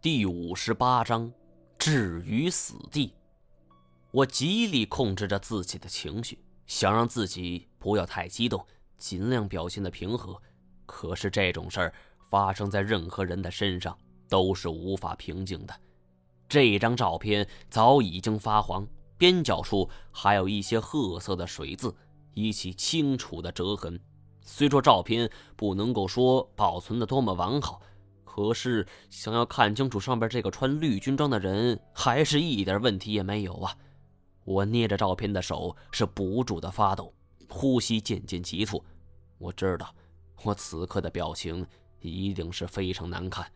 第五十八章，置于死地。我极力控制着自己的情绪，想让自己不要太激动，尽量表现的平和。可是这种事儿发生在任何人的身上都是无法平静的。这张照片早已经发黄，边角处还有一些褐色的水渍，以及清楚的折痕。虽说照片不能够说保存的多么完好，可是想要看清楚上边这个穿绿军装的人，还是一点问题也没有啊！我捏着照片的手是不住的发抖，呼吸渐渐急促。我知道，我此刻的表情一定是非常难看。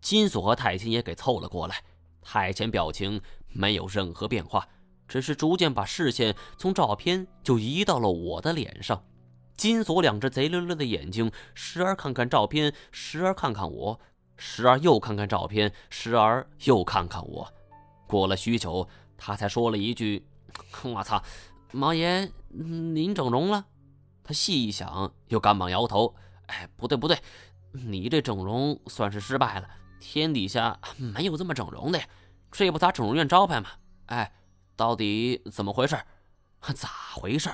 金锁和太监也给凑了过来，太监表情没有任何变化，只是逐渐把视线从照片就移到了我的脸上。金锁两只贼溜溜的眼睛，时而看看照片，时而看看我，时而又看看照片，时而又看看我。过了许久，他才说了一句：“我操，毛爷，您整容了？”他细一想，又赶忙摇头：“哎，不对不对，你这整容算是失败了。天底下没有这么整容的呀，这不咱整容院招牌吗？哎，到底怎么回事？咋回事？”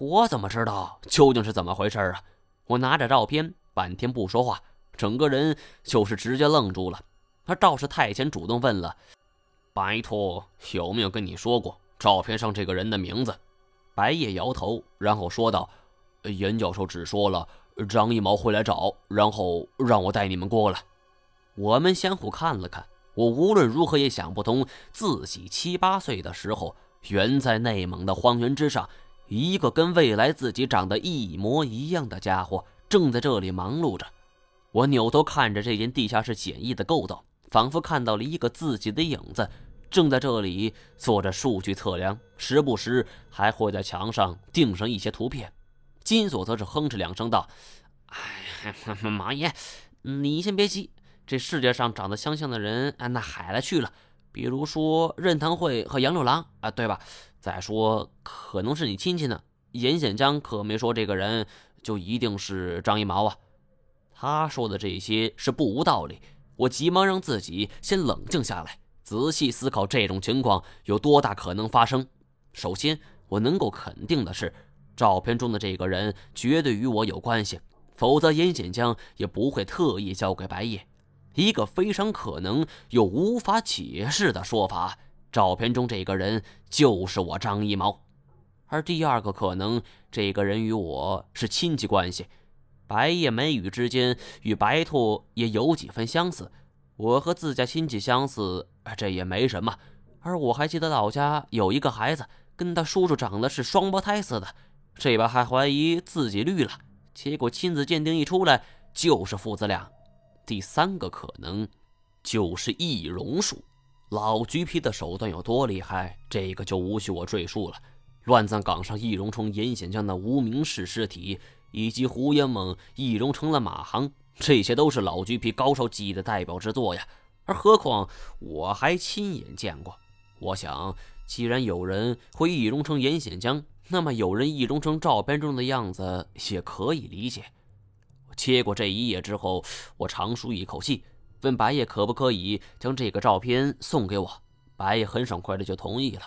我怎么知道究竟是怎么回事啊？我拿着照片半天不说话，整个人就是直接愣住了。而赵氏太监主动问了：“白兔有没有跟你说过照片上这个人的名字？”白夜摇头，然后说道：“严教授只说了张一毛会来找，然后让我带你们过来。”我们相互看了看，我无论如何也想不通，自己七八岁的时候，原在内蒙的荒原之上。一个跟未来自己长得一模一样的家伙正在这里忙碌着。我扭头看着这间地下室简易的构造，仿佛看到了一个自己的影子，正在这里做着数据测量，时不时还会在墙上钉上一些图片。金锁则是哼哧两声道：“哎，马爷，你先别急，这世界上长得相像的人那海了去了，比如说任堂会和杨六郎啊，对吧？”再说，可能是你亲戚呢。严显江可没说这个人就一定是张一毛啊。他说的这些是不无道理。我急忙让自己先冷静下来，仔细思考这种情况有多大可能发生。首先，我能够肯定的是，照片中的这个人绝对与我有关系，否则严显江也不会特意交给白夜。一个非常可能又无法解释的说法。照片中这个人就是我张一毛，而第二个可能，这个人与我是亲戚关系。白夜眉宇之间与白兔也有几分相似，我和自家亲戚相似，这也没什么。而我还记得老家有一个孩子跟他叔叔长得是双胞胎似的，这把还怀疑自己绿了，结果亲子鉴定一出来就是父子俩。第三个可能就是易容术。老橘皮的手段有多厉害，这个就无需我赘述了。乱葬岗上易容成严显江的无名氏尸体，以及胡延猛易容成了马航，这些都是老橘皮高手技艺的代表之作呀。而何况我还亲眼见过。我想，既然有人会易容成严显江，那么有人易容成照片中的样子也可以理解。接过这一页之后，我长舒一口气。问白夜可不可以将这个照片送给我？白夜很爽快的就同意了。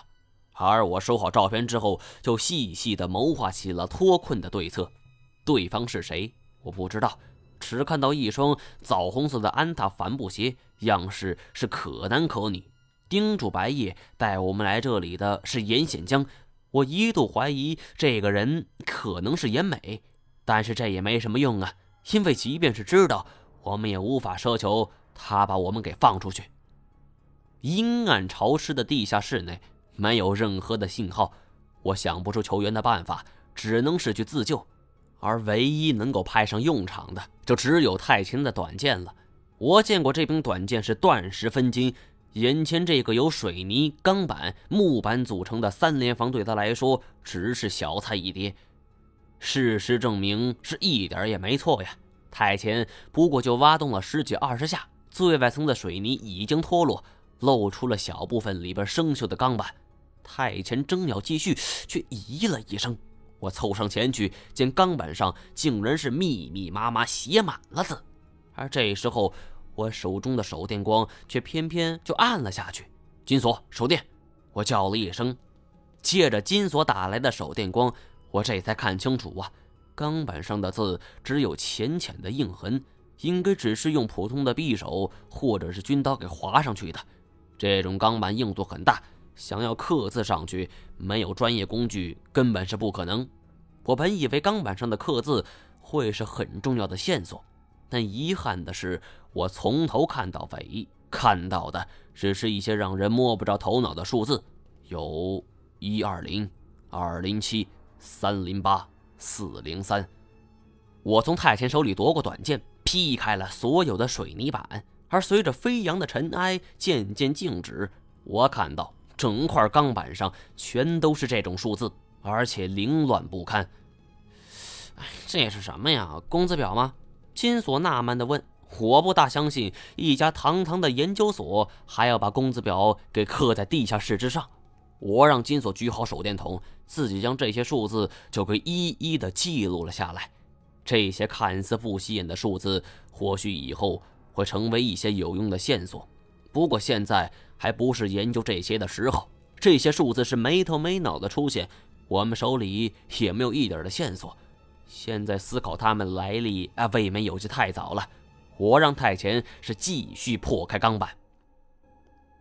而我收好照片之后，就细细的谋划起了脱困的对策。对方是谁？我不知道，只看到一双枣红色的安踏帆布鞋，样式是可男可女。叮嘱白夜带我们来这里的是严显江。我一度怀疑这个人可能是严美，但是这也没什么用啊，因为即便是知道，我们也无法奢求。他把我们给放出去。阴暗潮湿的地下室内没有任何的信号，我想不出求援的办法，只能是去自救。而唯一能够派上用场的，就只有太清的短剑了。我见过这柄短剑是断石分金，眼前这个由水泥、钢板、木板组成的三连房，对他来说只是小菜一碟。事实证明是一点也没错呀。太前不过就挖动了十几二十下。最外层的水泥已经脱落，露出了小部分里边生锈的钢板。太前正要继续，却咦了一声。我凑上前去，见钢板上竟然是密密麻麻写满了字。而这时候，我手中的手电光却偏偏就暗了下去。金锁，手电！我叫了一声。借着金锁打来的手电光，我这才看清楚啊，钢板上的字只有浅浅的印痕，应该只是用普通的匕首或者是军刀给划上去的。这种钢板硬度很大，想要刻字上去，没有专业工具根本是不可能。我本以为钢板上的刻字会是很重要的线索，但遗憾的是，我从头看到尾，看到的只是一些让人摸不着头脑的数字，有。一二零，二零七，三零八，四零三。我从太监手里夺过短剑，劈开了所有的水泥板，而随着飞扬的尘埃渐渐静止，我看到整块钢板上全都是这种数字，而且凌乱不堪。哎，这是什么呀？工资表吗？金锁纳闷地问。我不大相信一家堂堂的研究所还要把工资表给刻在地下室之上。我让金锁举好手电筒，自己将这些数字就给一一的记录了下来。这些看似不起眼的数字，或许以后会成为一些有用的线索。不过现在还不是研究这些的时候。这些数字是没头没脑的出现，我们手里也没有一点的线索。现在思考他们来历啊，未免有些太早了。我让太前是继续破开钢板。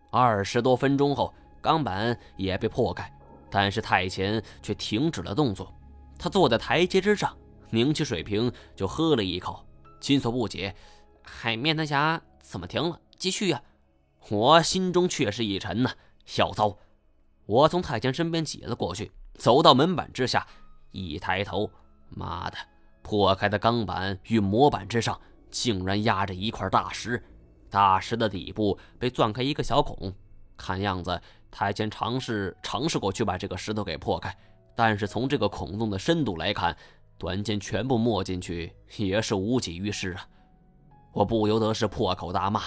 二十多分钟后。钢板也被破开，但是太前却停止了动作。他坐在台阶之上，拧起水瓶就喝了一口。金锁不解：“海面的侠怎么停了？继续呀！”我心中却是一沉呐，小糟！我从太监身边挤了过去，走到门板之下，一抬头，妈的！破开的钢板与模板之上竟然压着一块大石，大石的底部被钻开一个小孔，看样子。太监尝试尝试过去把这个石头给破开，但是从这个孔洞的深度来看，短剑全部没进去也是无济于事啊！我不由得是破口大骂：“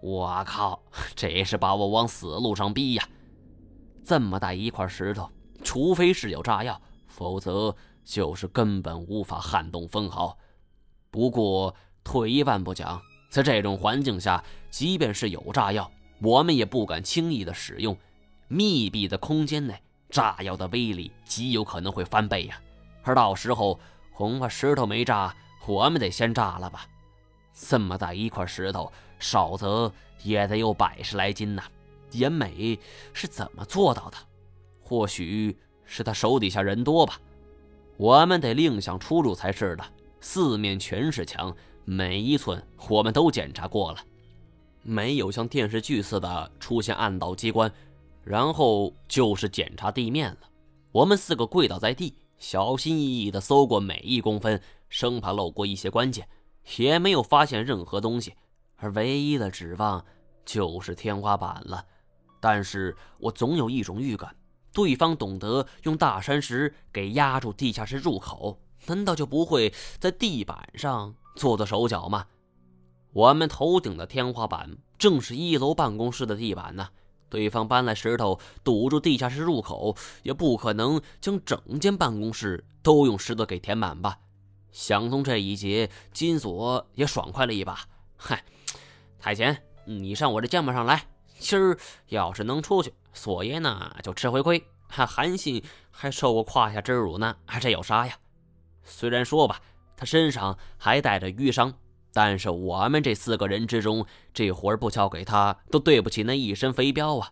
我靠，这是把我往死路上逼呀！这么大一块石头，除非是有炸药，否则就是根本无法撼动分毫。不过退一万步讲，在这种环境下，即便是有炸药，我们也不敢轻易的使用。”密闭的空间内，炸药的威力极有可能会翻倍呀！而到时候恐怕石头没炸，我们得先炸了吧？这么大一块石头，少则也得有百十来斤呐！严美是怎么做到的？或许是他手底下人多吧？我们得另想出路才是的。四面全是墙，每一寸我们都检查过了，没有像电视剧似的出现暗道机关。然后就是检查地面了。我们四个跪倒在地，小心翼翼地搜过每一公分，生怕漏过一些关键，也没有发现任何东西。而唯一的指望就是天花板了。但是我总有一种预感，对方懂得用大山石给压住地下室入口，难道就不会在地板上做做手脚吗？我们头顶的天花板正是一楼办公室的地板呢。对方搬来石头堵住地下室入口，也不可能将整间办公室都用石头给填满吧？想通这一节，金锁也爽快了一把。嗨，太前，你上我这肩膀上来。今儿要是能出去，锁爷呢就吃回亏。还韩信还受过胯下之辱呢，这有啥呀？虽然说吧，他身上还带着瘀伤。但是我们这四个人之中，这活儿不交给他，都对不起那一身肥膘啊！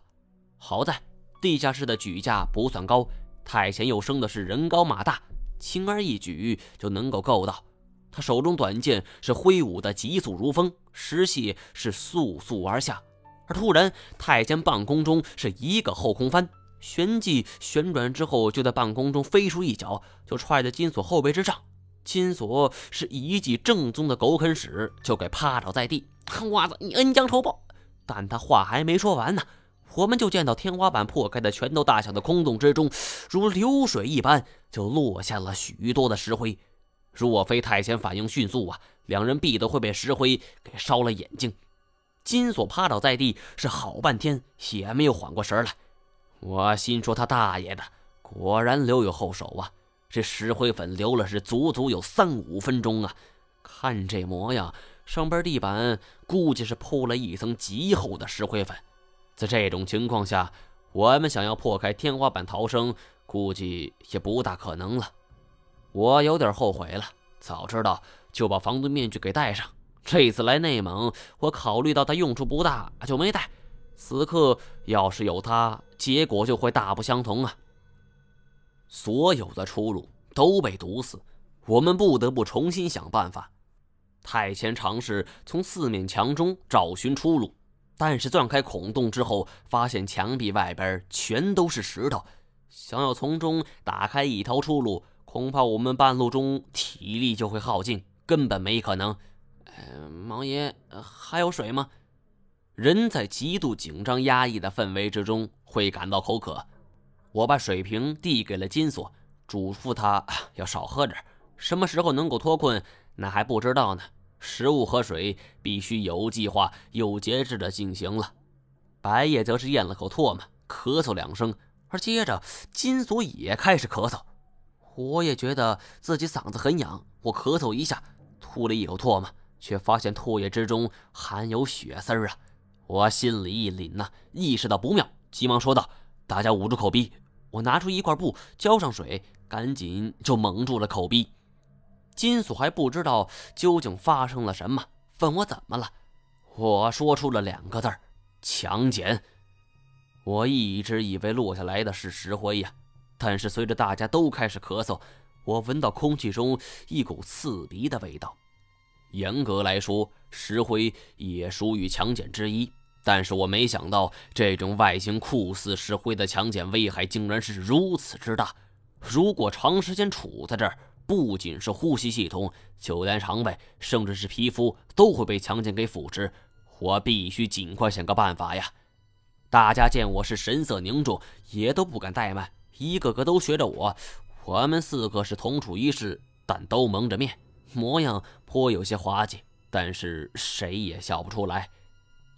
好在地下室的举架不算高，太前又生的是人高马大，轻而易举就能够够到。他手中短剑是挥舞的急速如风，石屑是簌簌而下。而突然，太监半空中是一个后空翻，旋即旋转之后，就在半空中飞出一脚，就踹在金锁后背之上。金锁是一记正宗的狗啃屎，就给趴倒在地。娃子，你恩将仇报！但他话还没说完呢，我们就见到天花板破开的拳头大小的空洞之中，如流水一般就落下了许多的石灰。若非太监反应迅速啊，两人必都会被石灰给烧了眼睛。金锁趴倒在地，是好半天也没有缓过神来。我心说他大爷的，果然留有后手啊！这石灰粉流了是足足有三五分钟啊！看这模样，上边地板估计是铺了一层极厚的石灰粉。在这种情况下，我们想要破开天花板逃生，估计也不大可能了。我有点后悔了，早知道就把防毒面具给戴上。这次来内蒙，我考虑到它用处不大，就没戴。此刻要是有它，结果就会大不相同啊！所有的出路都被堵死，我们不得不重新想办法。太前尝试从四面墙中找寻出路，但是钻开孔洞之后，发现墙壁外边全都是石头，想要从中打开一条出路，恐怕我们半路中体力就会耗尽，根本没可能。毛爷，还有水吗？人在极度紧张压抑的氛围之中会感到口渴。我把水瓶递给了金锁，嘱咐他要少喝点。什么时候能够脱困，那还不知道呢。食物和水必须有计划、有节制的进行了。白夜则是咽了口唾沫，咳嗽两声，而接着金锁也开始咳嗽。我也觉得自己嗓子很痒，我咳嗽一下，吐了一口唾沫。却发现唾液之中含有血丝儿啊！我心里一凛呐，意识到不妙，急忙说道：“大家捂住口鼻。”我拿出一块布，浇上水，赶紧就蒙住了口鼻。金锁还不知道究竟发生了什么，问我怎么了。我说出了两个字儿：强奸。我一直以为落下来的是石灰呀，但是随着大家都开始咳嗽，我闻到空气中一股刺鼻的味道。严格来说，石灰也属于强碱之一，但是我没想到这种外形酷似石灰的强碱危害竟然是如此之大。如果长时间处在这儿，不仅是呼吸系统，就连肠胃，甚至是皮肤都会被强碱给腐蚀。我必须尽快想个办法呀！大家见我是神色凝重，也都不敢怠慢，一个个都学着我。我们四个是同处一室，但都蒙着面。模样颇有些滑稽，但是谁也笑不出来。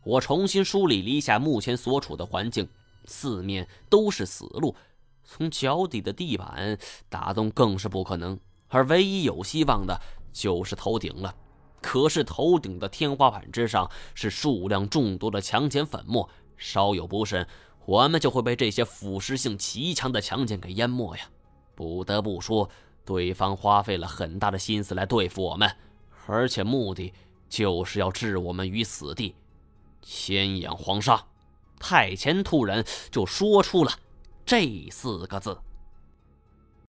我重新梳理了一下目前所处的环境，四面都是死路，从脚底的地板打洞更是不可能，而唯一有希望的就是头顶了。可是头顶的天花板之上是数量众多的强碱粉末，稍有不慎，我们就会被这些腐蚀性极强的强碱给淹没呀！不得不说。对方花费了很大的心思来对付我们，而且目的就是要置我们于死地。千眼黄沙，太前突然就说出了这四个字。